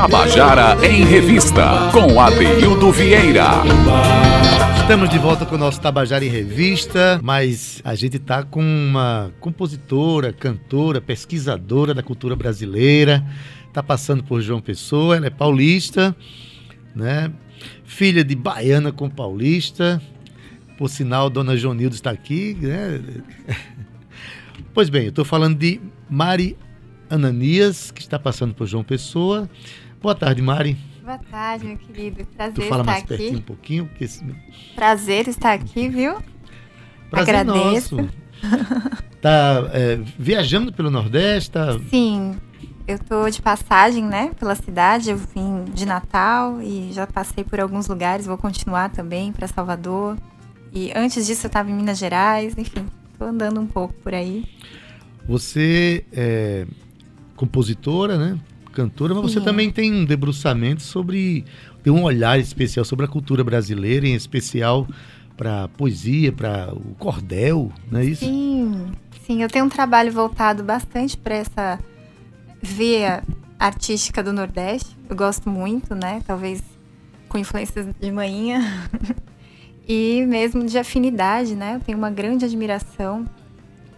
Tabajara em Revista, com Adeildo Vieira. Estamos de volta com o nosso Tabajara em Revista, mas a gente está com uma compositora, cantora, pesquisadora da cultura brasileira. Está passando por João Pessoa, ela é paulista, né? Filha de baiana com paulista. Por sinal, Dona Jonildo está aqui, né? Pois bem, eu estou falando de Mari Ananias, que está passando por João Pessoa. Boa tarde, Mari. Boa tarde, meu querido. Prazer tu fala estar mais aqui. pertinho um pouquinho. Porque esse... Prazer estar aqui, viu? Prazer Agradeço. nosso. Tá é, viajando pelo Nordeste, tá... Sim, eu tô de passagem, né, pela cidade. Eu vim de Natal e já passei por alguns lugares. Vou continuar também para Salvador. E antes disso eu estava em Minas Gerais. Enfim, tô andando um pouco por aí. Você é compositora, né? Cantora, mas você também tem um debruçamento sobre. tem um olhar especial sobre a cultura brasileira, em especial para poesia, para o cordel, não é isso? Sim, sim, eu tenho um trabalho voltado bastante para essa veia artística do Nordeste. Eu gosto muito, né? Talvez com influências de manhã. e mesmo de afinidade, né? Eu tenho uma grande admiração.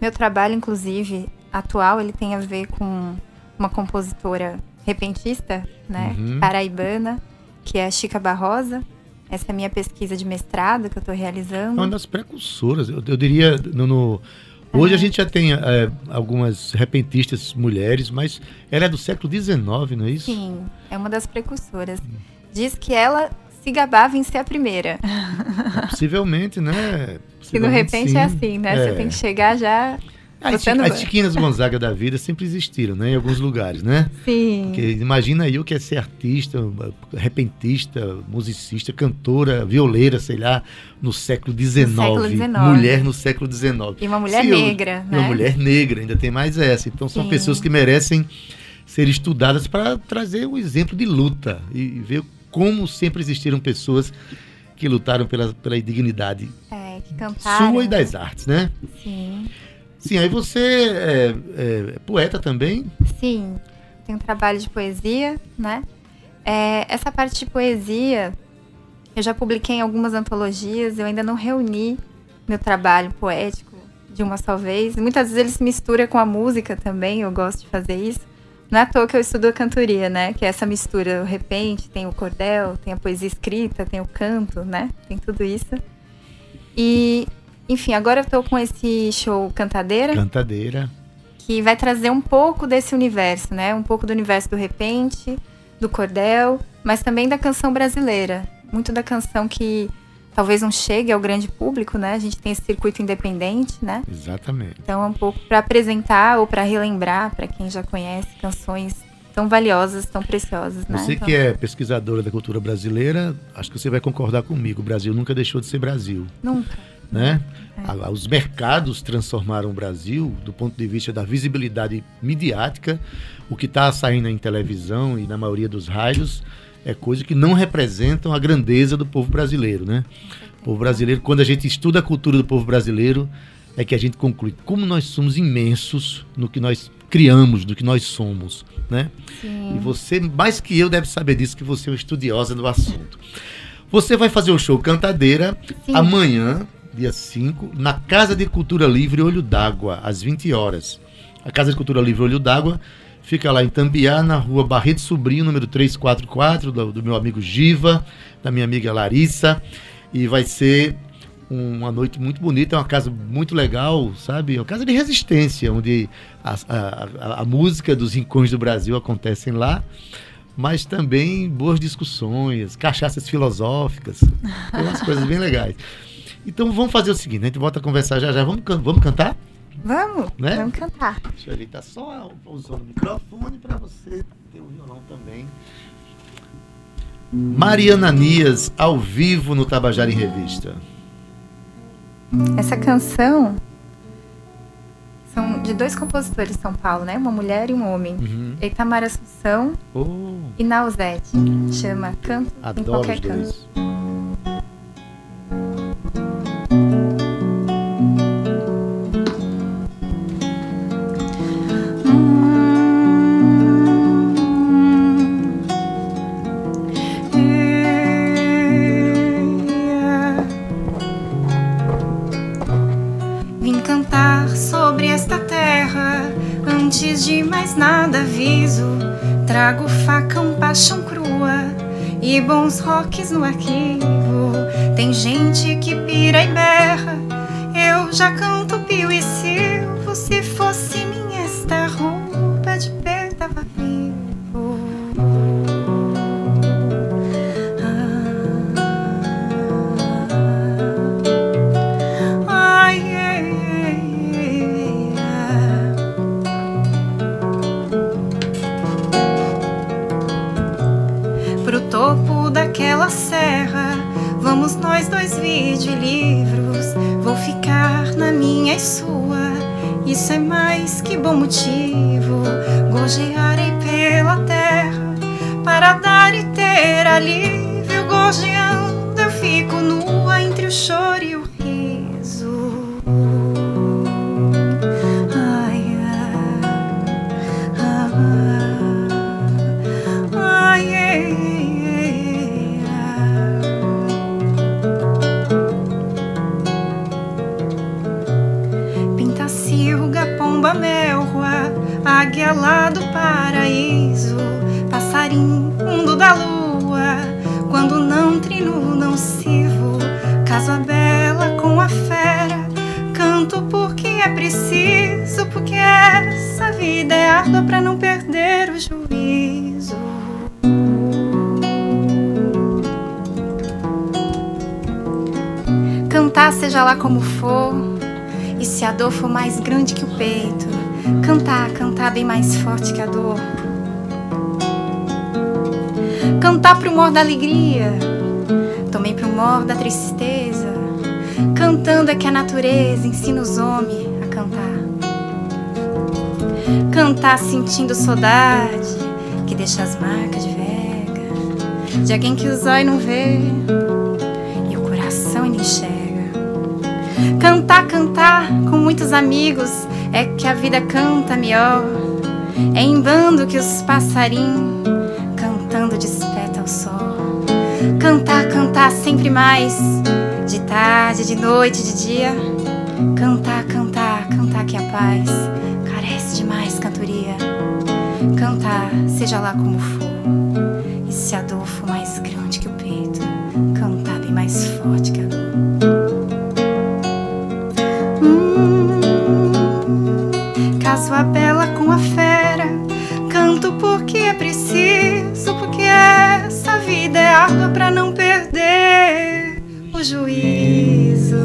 Meu trabalho, inclusive, atual, ele tem a ver com uma compositora repentista, né? Uhum. Paraibana, que é a Chica Barrosa. Essa é a minha pesquisa de mestrado que eu estou realizando. É uma das precursoras, eu, eu diria. No, no- hoje a gente já tem é, algumas repentistas mulheres, mas ela é do século XIX, não é isso? Sim, é uma das precursoras. Diz que ela se gabava em ser a primeira. Possivelmente, né? Que no Possivelmente, repente sim. é assim, né? Você É. tem que chegar já. As, Você não as vai. Chiquinas Gonzaga da vida sempre existiram, né? Em alguns lugares, né? Sim. Porque imagina eu que é ser artista, repentista, musicista, cantora, violeira, sei lá, no século XIX. século XIX. Mulher no século XIX. E uma mulher Se eu- negra, né? Uma mulher negra, ainda tem mais essa. Então são Sim. pessoas que merecem ser estudadas para trazer um exemplo de luta e ver como sempre existiram pessoas que lutaram pela, pela dignidade É, que cantaram. sua e das artes, né? Sim. Sim, aí você é, é poeta também? Sim. Tem um trabalho de poesia, né? É, essa parte de poesia, eu já publiquei em algumas antologias, eu ainda não reuni meu trabalho poético de uma só vez. Muitas vezes ele se mistura com a música também, eu gosto de fazer isso. Não é à toa que eu estudo a cantoria, né? Que é essa mistura, o repente, tem o cordel, tem a poesia escrita, tem o canto, né? Tem tudo isso. E, enfim, agora eu tô com esse show Cantadeira Cantadeira. que vai trazer um pouco desse universo, né? Um pouco do universo do repente, do cordel, mas também da canção brasileira. Muito da canção que talvez não chegue ao grande público, né? A gente tem esse circuito independente, né? Exatamente. Então é um pouco para apresentar ou para relembrar para quem já conhece canções tão valiosas, tão preciosas, né? Você Então, que é pesquisadora da cultura brasileira, acho que você vai concordar comigo. O Brasil nunca deixou de ser Brasil, nunca. Né? É. Os mercados transformaram o Brasil do ponto de vista da visibilidade midiática. O que está saindo em televisão e na maioria dos rádios é coisa que não representam a grandeza do povo brasileiro, né? O povo brasileiro, quando a gente estuda a cultura do povo brasileiro, é que a gente conclui como nós somos imensos no que nós criamos, do que nós somos, né? Sim. E você, mais que eu, deve saber disso, que você é uma estudiosa do assunto. Você vai fazer o show Cantadeira Sim. amanhã, dia 5, na Casa de Cultura Livre Olho d'Água, às 20 horas. A Casa de Cultura Livre Olho d'Água fica lá em Tambiá, na rua Barreto Sobrinho, número 344, do, do meu amigo Giva, da minha amiga Larissa. E vai ser uma noite muito bonita, é uma casa muito legal, sabe? É uma casa de resistência, onde a, a- a- música dos rincões do Brasil acontecem lá, mas também boas discussões, cachaças filosóficas, umas coisas bem legais. Então vamos fazer o seguinte, a gente volta a conversar já já. Vamos, vamos cantar? Vamos, Né? vamos cantar. Deixa eu ajeitar só usando o microfone para você ter o violão também. Mariana Nias, ao vivo no Tabajara em Revista. Essa canção são de dois compositores de São Paulo, né? Uma mulher e um homem. Uhum. Itamar Assunção Oh, e Nausete. Chama Canto em adoro Qualquer os Canto. E bons rocks no arquivo. Pintacilga, pomba, melroa, águia lá do paraíso, passarinho, mundo da lua, quando não trino, não sirvo, casa bela com a fera, canto porque é preciso, porque essa vida é árdua pra não perder o juízo. Cantar seja lá como for, se a dor for mais grande que o peito, cantar, cantar bem mais forte que a dor. Cantar pro humor da alegria, também pro humor da tristeza. Cantando é que a natureza ensina os homens a cantar. Cantar sentindo saudade, que deixa as marcas de vega, de alguém que os olhos não vê e o coração ainda enxerga. Cantar, cantar com muitos amigos é que a vida canta melhor. É em bando que os passarinhos cantando desperta o sol. Cantar, cantar sempre mais, de tarde, de noite, de dia. Cantar, cantar, cantar que a paz carece de mais cantoria. Cantar, seja lá como for, pra não perder o juízo.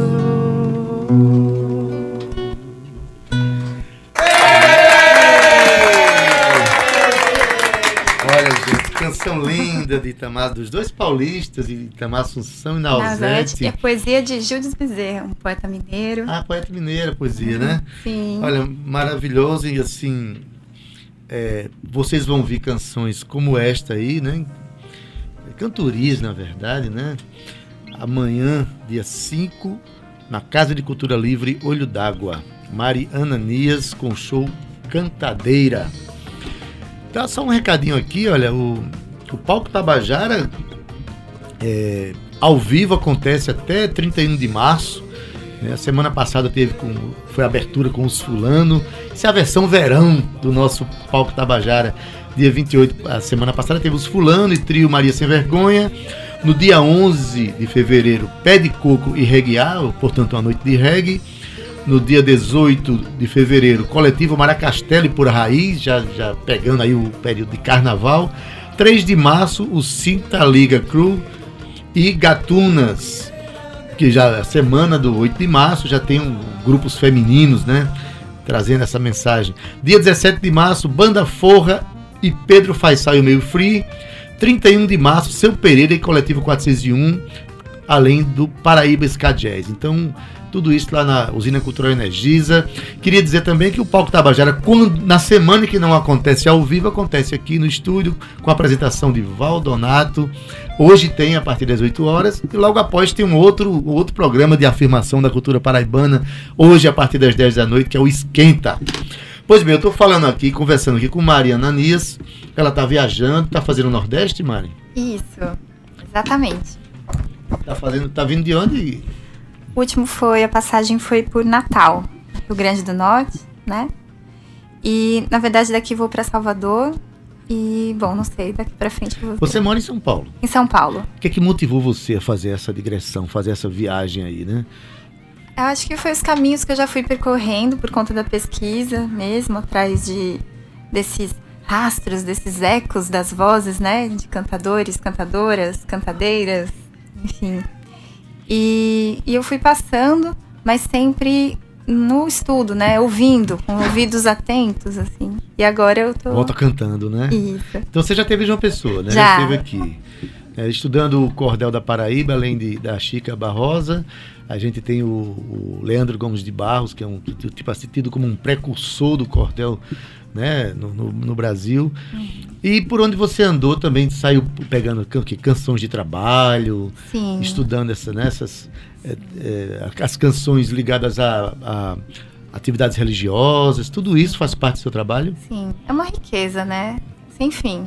Olha, gente, canção linda de Itamar, dos dois paulistas, de Itamar Assunção e Nausete. é poesia de Gildes Bezerra, um poeta mineiro. Ah, poeta mineira, poesia, né? Sim. Olha, maravilhoso e assim, é, vocês vão ouvir canções como esta aí, né? Cantorias, na verdade, né? Amanhã, dia 5, na Casa de Cultura Livre Olho d'Água. Mari Ananias com show Cantadeira. Tá só um recadinho aqui, olha, o, o Palco Tabajara é, ao vivo acontece até 31 de março. né? A semana passada teve com, foi abertura com os fulano. Essa é a versão verão do nosso Palco Tabajara. Dia 28, a semana passada teve os fulano e trio Maria Sem Vergonha. No dia 11 de fevereiro, Pé de Coco e Reguear, portanto uma noite de reggae. No dia 18 de fevereiro, Coletivo Maracastelo e Pura Raiz, já, já pegando aí o período de carnaval. 3 de março, o Cinta Liga Crew e Gatunas, que já a semana do 8 de março já tem um, grupos femininos, né? Trazendo essa mensagem. Dia 17 de março, Banda Forra e Pedro Faisal e o Meio Free. 31 de março, Seu Pereira e Coletivo 401, além do Paraíba Ska Jazz. Então, tudo isso lá na Usina Cultural Energisa. Queria dizer também que o Palco Tabajara, quando, na semana que não acontece ao vivo, acontece aqui no estúdio, com a apresentação de Valdonato. Hoje tem a partir das 8 horas, e logo após tem um outro, outro programa de afirmação da cultura paraibana, hoje a partir das 10 da noite, que é o Esquenta. Pois bem, eu estou falando aqui, conversando aqui com Mariana Anias. Ela está viajando, está fazendo o Nordeste, Mari? Isso, exatamente. Está fazendo, tá vindo de onde? O último foi, a passagem foi por Natal, Rio Grande do Norte, né? E, na verdade, daqui vou para Salvador. E, bom, não sei, daqui para frente eu vou Você mora em São Paulo. Em São Paulo. O que é que motivou você a fazer essa digressão, fazer essa viagem aí, né? Eu acho que foi os caminhos que eu já fui percorrendo por conta da pesquisa mesmo, atrás de desses rastros, desses ecos das vozes, né? De cantadores, cantadoras, cantadeiras, enfim. E, e eu fui passando, mas sempre no estudo, né? Ouvindo, com ouvidos atentos, assim. E agora eu tô. Volta cantando, né? Isso. Então você já teve João Pessoa, né? Já. esteve aqui. É, estudando o cordel da Paraíba, além de, da Chica Barrosa. A gente tem o, o Leandro Gomes de Barros, que é um tipo assim, tido como um precursor do cordel né, no, no, no Brasil. E por onde você andou também saiu pegando que, canções de trabalho, Sim. estudando essa, né, essas, é, é, as canções ligadas a, a, atividades religiosas, tudo isso faz parte do seu trabalho? Sim, é uma riqueza, né? Sem fim.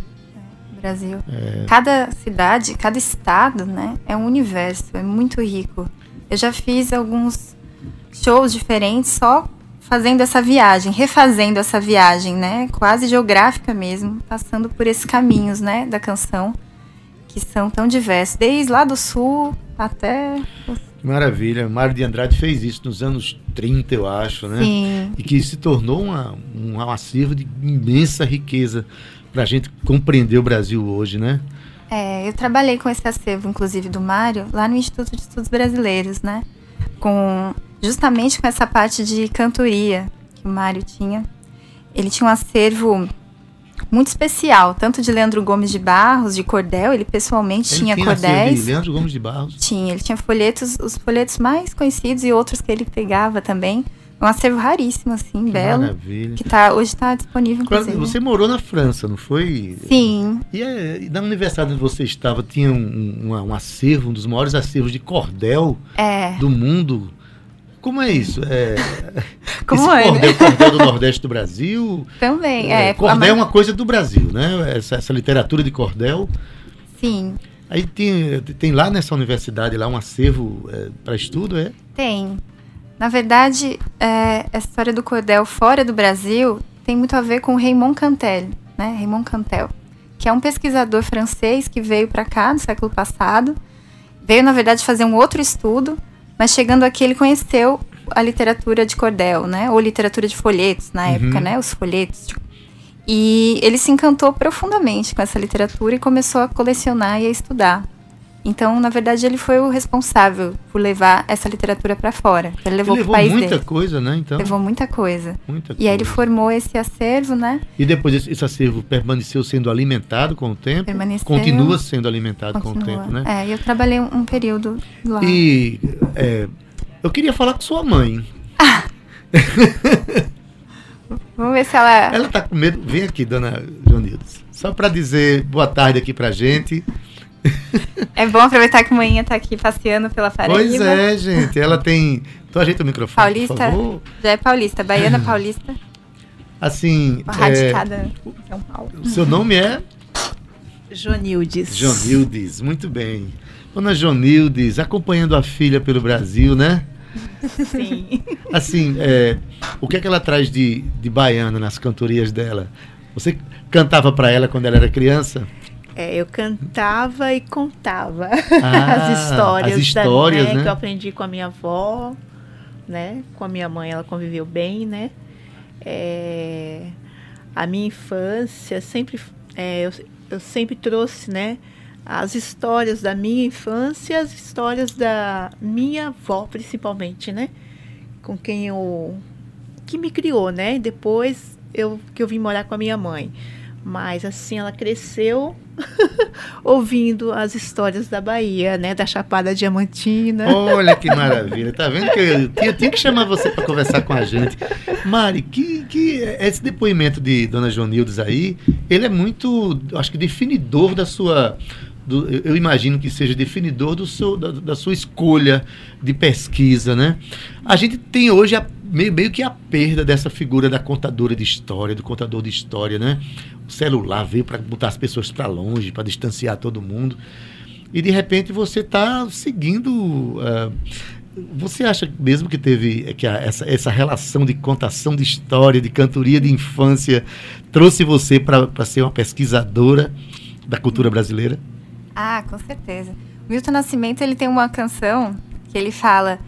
Brasil. É... Cada cidade, cada estado, né, é um universo, é muito rico. Eu já fiz alguns shows diferentes só fazendo essa viagem, refazendo essa viagem, né? Quase geográfica mesmo, passando por esses caminhos, né, da canção, que são tão diversos, desde lá do sul até. Maravilha. Mário de Andrade fez isso nos anos 30, eu acho, né? Sim. E que se tornou uma, um acervo de imensa riqueza para a gente compreender o Brasil hoje, né? É, eu trabalhei com esse acervo, inclusive, do Mário, lá no Instituto de Estudos Brasileiros, né? Com, justamente com essa parte de cantoria que o Mário tinha. Ele tinha um acervo muito especial, tanto de Leandro Gomes de Barros, de cordel, ele pessoalmente ele tinha, tinha cordéis. De Leandro Gomes de Barros? Tinha, ele tinha folhetos, os folhetos mais conhecidos e outros que ele pegava também. Um acervo raríssimo, assim, que belo. Maravilha. Que tá, hoje está disponível, inclusive. Você morou na França, não foi? Sim. E, é, e na universidade onde você estava, tinha um, um, um, acervo, um dos maiores acervos de cordel é. do mundo. Como é isso? É, Como esse é? Cordel, cordel do Nordeste do Brasil? Também, é. Cordel é uma coisa do Brasil, né? Essa, essa literatura de cordel. Sim. Aí tem, tem lá nessa universidade lá um acervo é, para estudo, é? Tem. Na verdade, é, a história do cordel fora do Brasil tem muito a ver com Raymond Cantel, né? Raymond Cantel, que é um pesquisador francês que veio para cá no século passado. Veio, na verdade, fazer um outro estudo, mas chegando aqui ele conheceu a literatura de cordel, né? Ou literatura de folhetos na Uhum. época, né? Os folhetos. E ele se encantou profundamente com essa literatura e começou a colecionar e a estudar. Então, na verdade, ele foi o responsável por levar essa literatura para fora. Ele levou, Ele levou país muita dele. coisa, né? Então, Levou muita coisa. muita E aí ele coisa. formou esse acervo, né? E depois esse, acervo permaneceu sendo alimentado com o tempo? Permaneceu. Continua sendo alimentado Continua. com o tempo, né? É, e eu trabalhei um, período lá. E é, eu queria falar com sua mãe. Vamos ver se ela. Ela tá com medo. Vem aqui, dona Joanildes. Só para dizer boa tarde aqui pra gente. É bom aproveitar que a manhã tá aqui passeando pela Paraíba. Pois é, gente. Ela tem. Então ajeita o microfone, Paulista. por favor. Já é paulista, baiana paulista, Assim, é, radicada em São Paulo. o seu nome é Jonildes. Jonildes. Muito bem. Dona Jonildes, acompanhando a filha pelo Brasil, né? Sim. Assim, é, o que é que ela traz de, de baiana nas cantorias dela? Você cantava para ela quando ela era criança? É, eu cantava e contava Ah, as histórias, as histórias, da, né? que eu aprendi com a minha avó, né? Com a minha mãe, ela conviveu bem, né? É, a minha infância sempre, é, eu, eu sempre trouxe, né? As histórias da minha infância, as histórias da minha avó, principalmente, né? Com quem eu que me criou, né? Depois eu que eu vim morar com a minha mãe. Mas assim, ela cresceu ouvindo as histórias da Bahia, né? Da Chapada Diamantina. Olha que maravilha. Tá vendo que eu tinha, que chamar você para conversar com a gente. Mari, que, que esse depoimento de Dona Jonildes aí, ele é muito, acho que definidor da sua do- eu eu imagino que seja definidor do seu, da, da sua escolha de pesquisa, né? A gente tem hoje a- meio, meio que a perda dessa figura da contadora de história, do contador de história, né? O celular veio para botar as pessoas para longe, para distanciar todo mundo. E de repente você está seguindo ah, você acha mesmo que teve que a, essa, essa relação de contação de história, de cantoria de infância, trouxe você para ser uma pesquisadora da cultura brasileira? Ah, com certeza. Milton Nascimento ele tem uma canção que ele fala: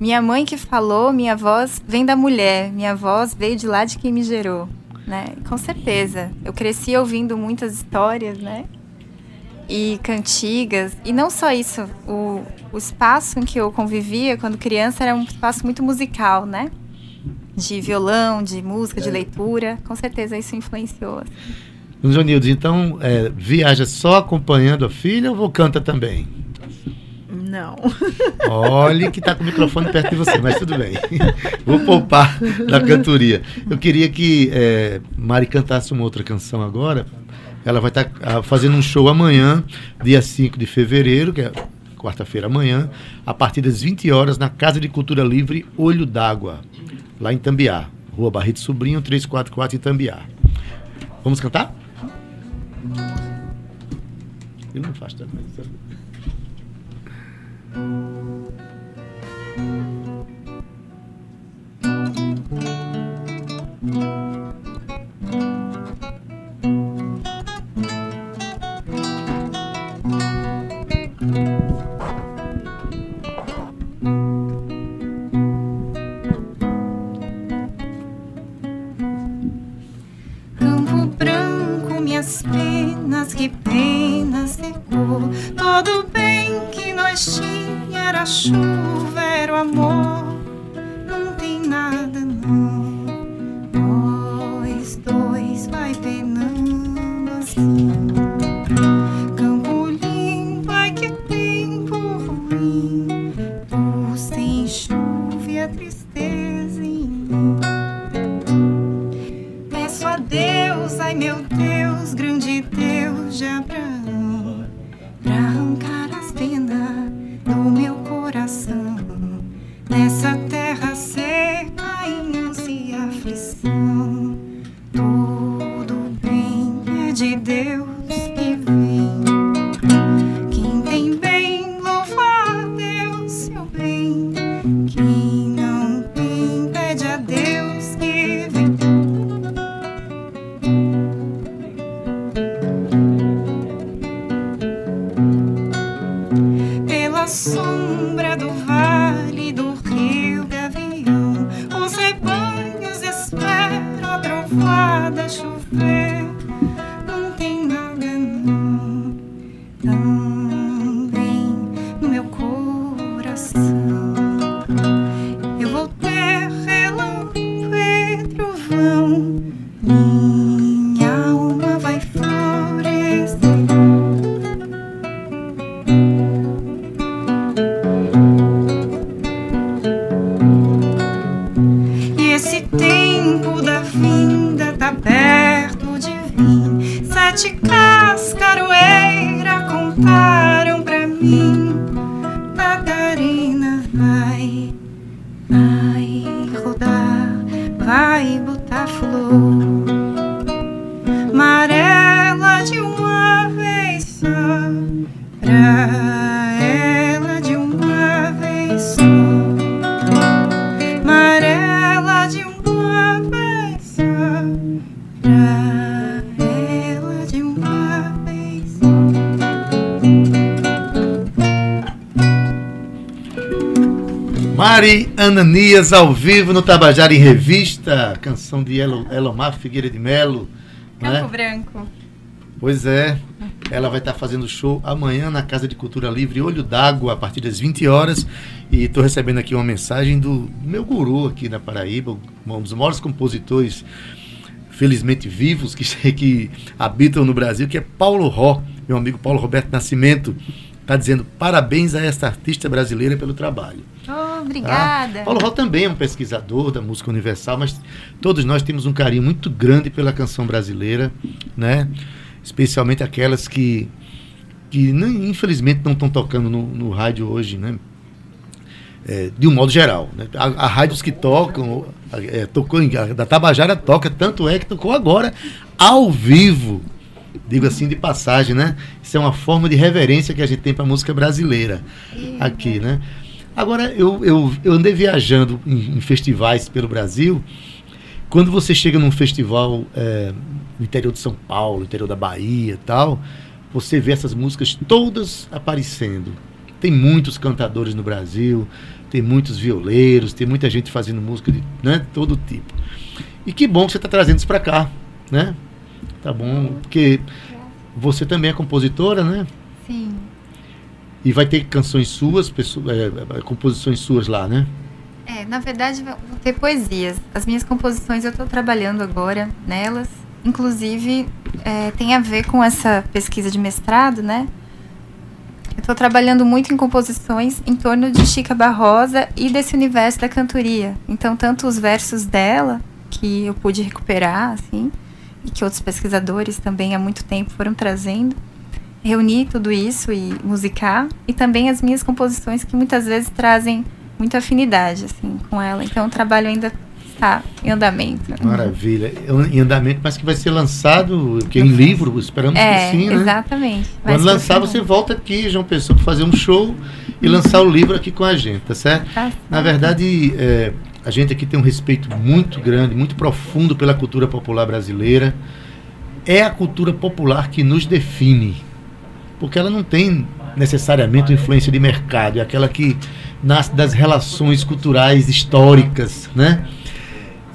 Minha mãe que falou, minha voz vem da mulher, minha voz veio de lá de quem me gerou. Né? Com certeza. Eu cresci ouvindo muitas histórias, né? e cantigas. E não só isso, o, o espaço em que eu convivia quando criança era um espaço muito musical, né? De violão, de música, de é. leitura. Com certeza isso influenciou. Assim. Jonildes, então é, viaja só acompanhando a filha ou canta também? Não. Olhe que está com o microfone perto de você, mas tudo bem. Vou poupar da cantoria. Eu queria que é, Mari cantasse uma outra canção agora, ela vai estar tá, fazendo um show amanhã, dia 5 de fevereiro, que é quarta-feira amanhã, a partir das 20 horas, na Casa de Cultura Livre Olho d'Água, lá em Tambiá. Rua Barreto Sobrinho, 344 em Tambiá. Vamos cantar? Ele não faz também. Mari Ananias ao vivo no Tabajara em Revista, canção de Elomar Figueira de Melo. Campo né? Branco. Pois é, ela vai estar fazendo show amanhã na Casa de Cultura Livre Olho d'Água, a partir das 20 horas. E estou recebendo aqui uma mensagem do meu guru aqui na Paraíba, um dos maiores compositores, felizmente vivos, que, que habitam no Brasil, que é Paulo Ró, meu amigo Paulo Roberto Nascimento. Está dizendo parabéns a esta artista brasileira pelo trabalho. Oh, obrigada. Ah, Paulo Ró também é um pesquisador da música universal, mas todos nós temos um carinho muito grande pela canção brasileira, né? Especialmente aquelas que, que infelizmente não estão tocando no, no, rádio hoje, né? É, de um modo geral. Né? Há, há rádios que tocam, é, tocou em, a, da Tabajara toca, tanto é que tocou agora ao vivo digo assim de passagem, né? Isso é uma forma de reverência que a gente tem para a música brasileira aqui, né? Agora, eu, eu, eu andei viajando em, em festivais pelo Brasil. Quando você chega num festival é, no interior de São Paulo, interior da Bahia e tal, você vê essas músicas todas aparecendo. Tem muitos cantadores no Brasil, tem muitos violeiros, tem muita gente fazendo música de né, todo tipo. E que bom que você está trazendo isso para cá, né? Tá bom, porque você também é compositora, né? Sim. E vai ter canções suas, pessoas, é, composições suas lá, né? É, na verdade, vão ter poesias. As minhas composições eu estou trabalhando agora nelas. Inclusive, é, tem a ver com essa pesquisa de mestrado, né? Eu estou trabalhando muito em composições em torno de Chica Barrosa e desse universo da cantoria. Então, tanto os versos dela, que eu pude recuperar, assim, e que outros pesquisadores também há muito tempo foram trazendo, reunir tudo isso e musicar, e também as minhas composições que muitas vezes trazem muita afinidade assim com ela. Então o trabalho ainda está em andamento. Maravilha. Em andamento, mas que vai ser lançado que em livro, esperamos é, que sim, né? Exatamente. Vai Quando lançar, você volta aqui, João Pessoa, para fazer um show e lançar o livro aqui com a gente, tá certo? Tá Na verdade, é, a gente aqui tem um respeito muito grande, muito profundo pela cultura popular brasileira. É a cultura popular que nos define, porque ela não tem necessariamente influência de mercado, é aquela que nasce das relações culturais históricas, né?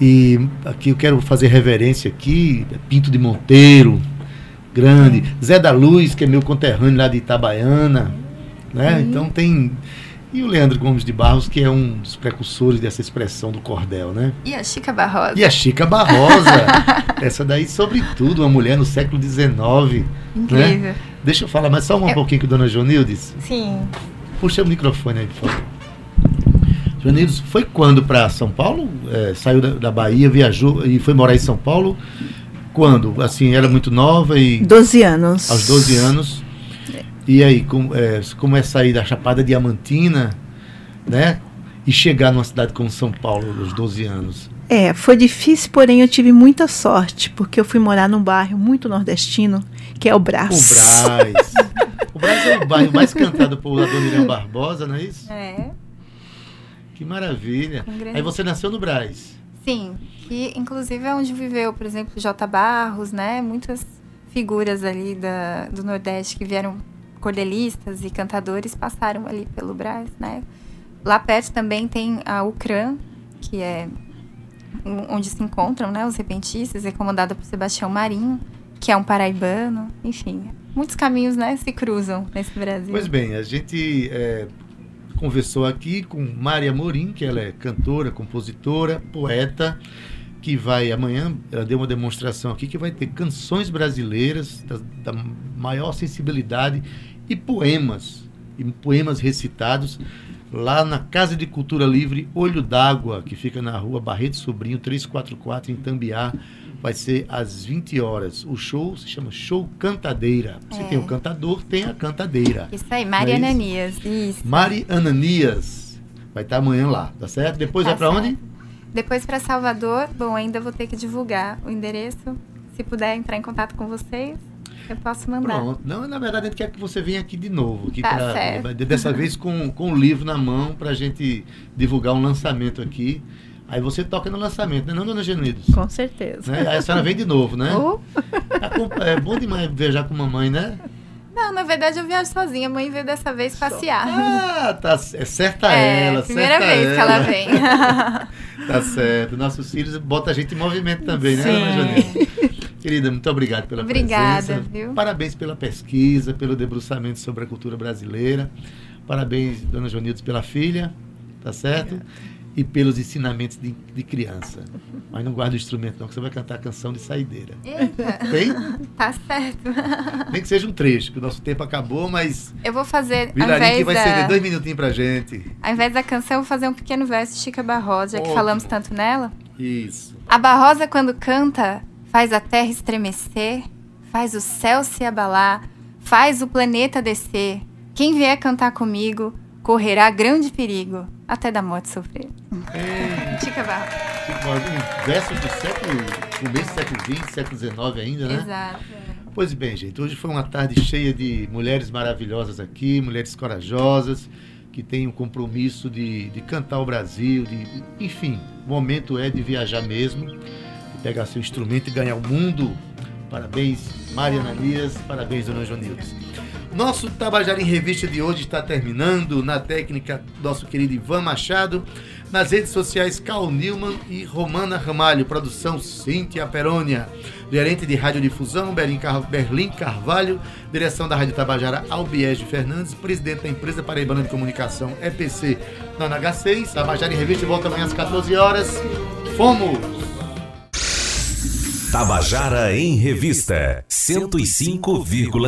E aqui eu quero fazer reverência aqui, Pinto de Monteiro, grande, Zé da Luz, que é meu conterrâneo lá de Itabaiana, né? Então tem e o Leandro Gomes de Barros, que é um dos precursores dessa expressão do cordel, né? E a Chica Barrosa. E a Chica Barrosa. essa daí, sobretudo, uma mulher no século XIX. Incrível. Né? Deixa eu falar mais só um eu... pouquinho com a dona Jonildes. Sim. Puxa o microfone aí, por favor. Jonildes, foi quando para São Paulo? É, saiu da, da, Bahia, viajou e foi morar em São Paulo? Quando? Assim, era muito nova e... 12 anos. Aos 12 anos. E aí, como é, como é sair da Chapada Diamantina, né? E chegar numa cidade como São Paulo aos 12 anos? É, foi difícil, porém eu tive muita sorte, porque eu fui morar num bairro muito nordestino, que é o Brás. O Brás. o Brás é o bairro mais cantado por Adoniran Barbosa, não é isso? É. Que maravilha. Aí você nasceu no Brás. Sim, que inclusive é onde viveu, por exemplo, J. Barros, né? Muitas figuras ali da, do Nordeste que vieram cordelistas e cantadores passaram ali pelo Brás, né? Lá perto também tem a Ucrã, que é onde se encontram né, os repentistas, é comandada por Sebastião Marinho, que é um paraibano, enfim. Muitos caminhos né, se cruzam nesse Brasil. Pois bem, a gente é, conversou aqui com Maria Morim, que ela é cantora, compositora, poeta, que vai amanhã, ela deu uma demonstração aqui que vai ter canções brasileiras da, da maior sensibilidade e poemas, e poemas recitados lá na Casa de Cultura Livre Olho d'Água, que fica na rua Barreto Sobrinho, 344, em Tambiá. Vai ser às 20 horas. O show se chama Show Cantadeira. Você é. tem o cantador, tem a cantadeira. Isso aí, Mari é Ananias. Isso. Mari Ananias. Vai estar amanhã lá, tá certo? Depois tá vai para onde? Depois para Salvador. Bom, ainda vou ter que divulgar o endereço. Se puder entrar em contato com vocês. Eu posso mandar. Pronto. Não, na verdade, a gente quer que você venha aqui de novo. Aqui tá pra, certo. Dessa vez com, com o livro na mão para a gente divulgar um lançamento aqui. Aí você toca no lançamento, né, não, dona Genuídos? Com certeza. Né? Aí a senhora vem de novo, né? Uh. É bom demais viajar com mamãe, né? Não, na verdade eu viajo sozinha. A mãe veio dessa vez passear. Ah, tá. É certa é, ela. Primeira certa vez ela. que ela vem. tá certo. Nossos filhos botam a gente em movimento também, né, Sim. né, Dona Janine? Querida, muito obrigado pela Obrigada, presença. Viu? Parabéns pela pesquisa, pelo debruçamento sobre a cultura brasileira. Parabéns, dona Jonildes, pela filha, tá certo? Obrigada. E pelos ensinamentos de, de, criança. Mas não guarda o instrumento, não, que você vai cantar a canção de saideira. Eita. Tem? Tá certo. Nem que seja um trecho, que o nosso tempo acabou, mas. Eu vou fazer. Virarinho que vai da... ser dois minutinhos pra gente. Ao invés da canção, eu vou fazer um pequeno verso de Chica Barrosa, já que falamos tanto nela. Isso. A Barrosa, quando canta, faz a terra estremecer, faz o céu se abalar, faz o planeta descer. Quem vier cantar comigo correrá grande perigo, até da morte sofrer. Chica Barra. Versos do século, começo do século XX, século XIX ainda, né? Exato. Pois bem, gente, hoje foi uma tarde cheia de mulheres maravilhosas aqui, mulheres corajosas, que tem o compromisso de, de cantar o Brasil, de, de, enfim, o momento é de viajar mesmo, de pegar seu instrumento e ganhar o mundo. Parabéns, Mariana Elias, parabéns, dona Jonildes. Nosso Tabajara em Revista de hoje está terminando. Na técnica, nosso querido Ivan Machado. Nas redes sociais, Cal Newman e Romana Ramalho. Produção, Cíntia Perônia. Gerente de Radiodifusão, Berlim Carvalho. Direção da Rádio Tabajara, Albiege Fernandes. Presidente da empresa Paraibana de Comunicação, EPC, na H6. Tabajara em Revista volta amanhã às 14 horas. Fomos! Tabajara em Revista 105,5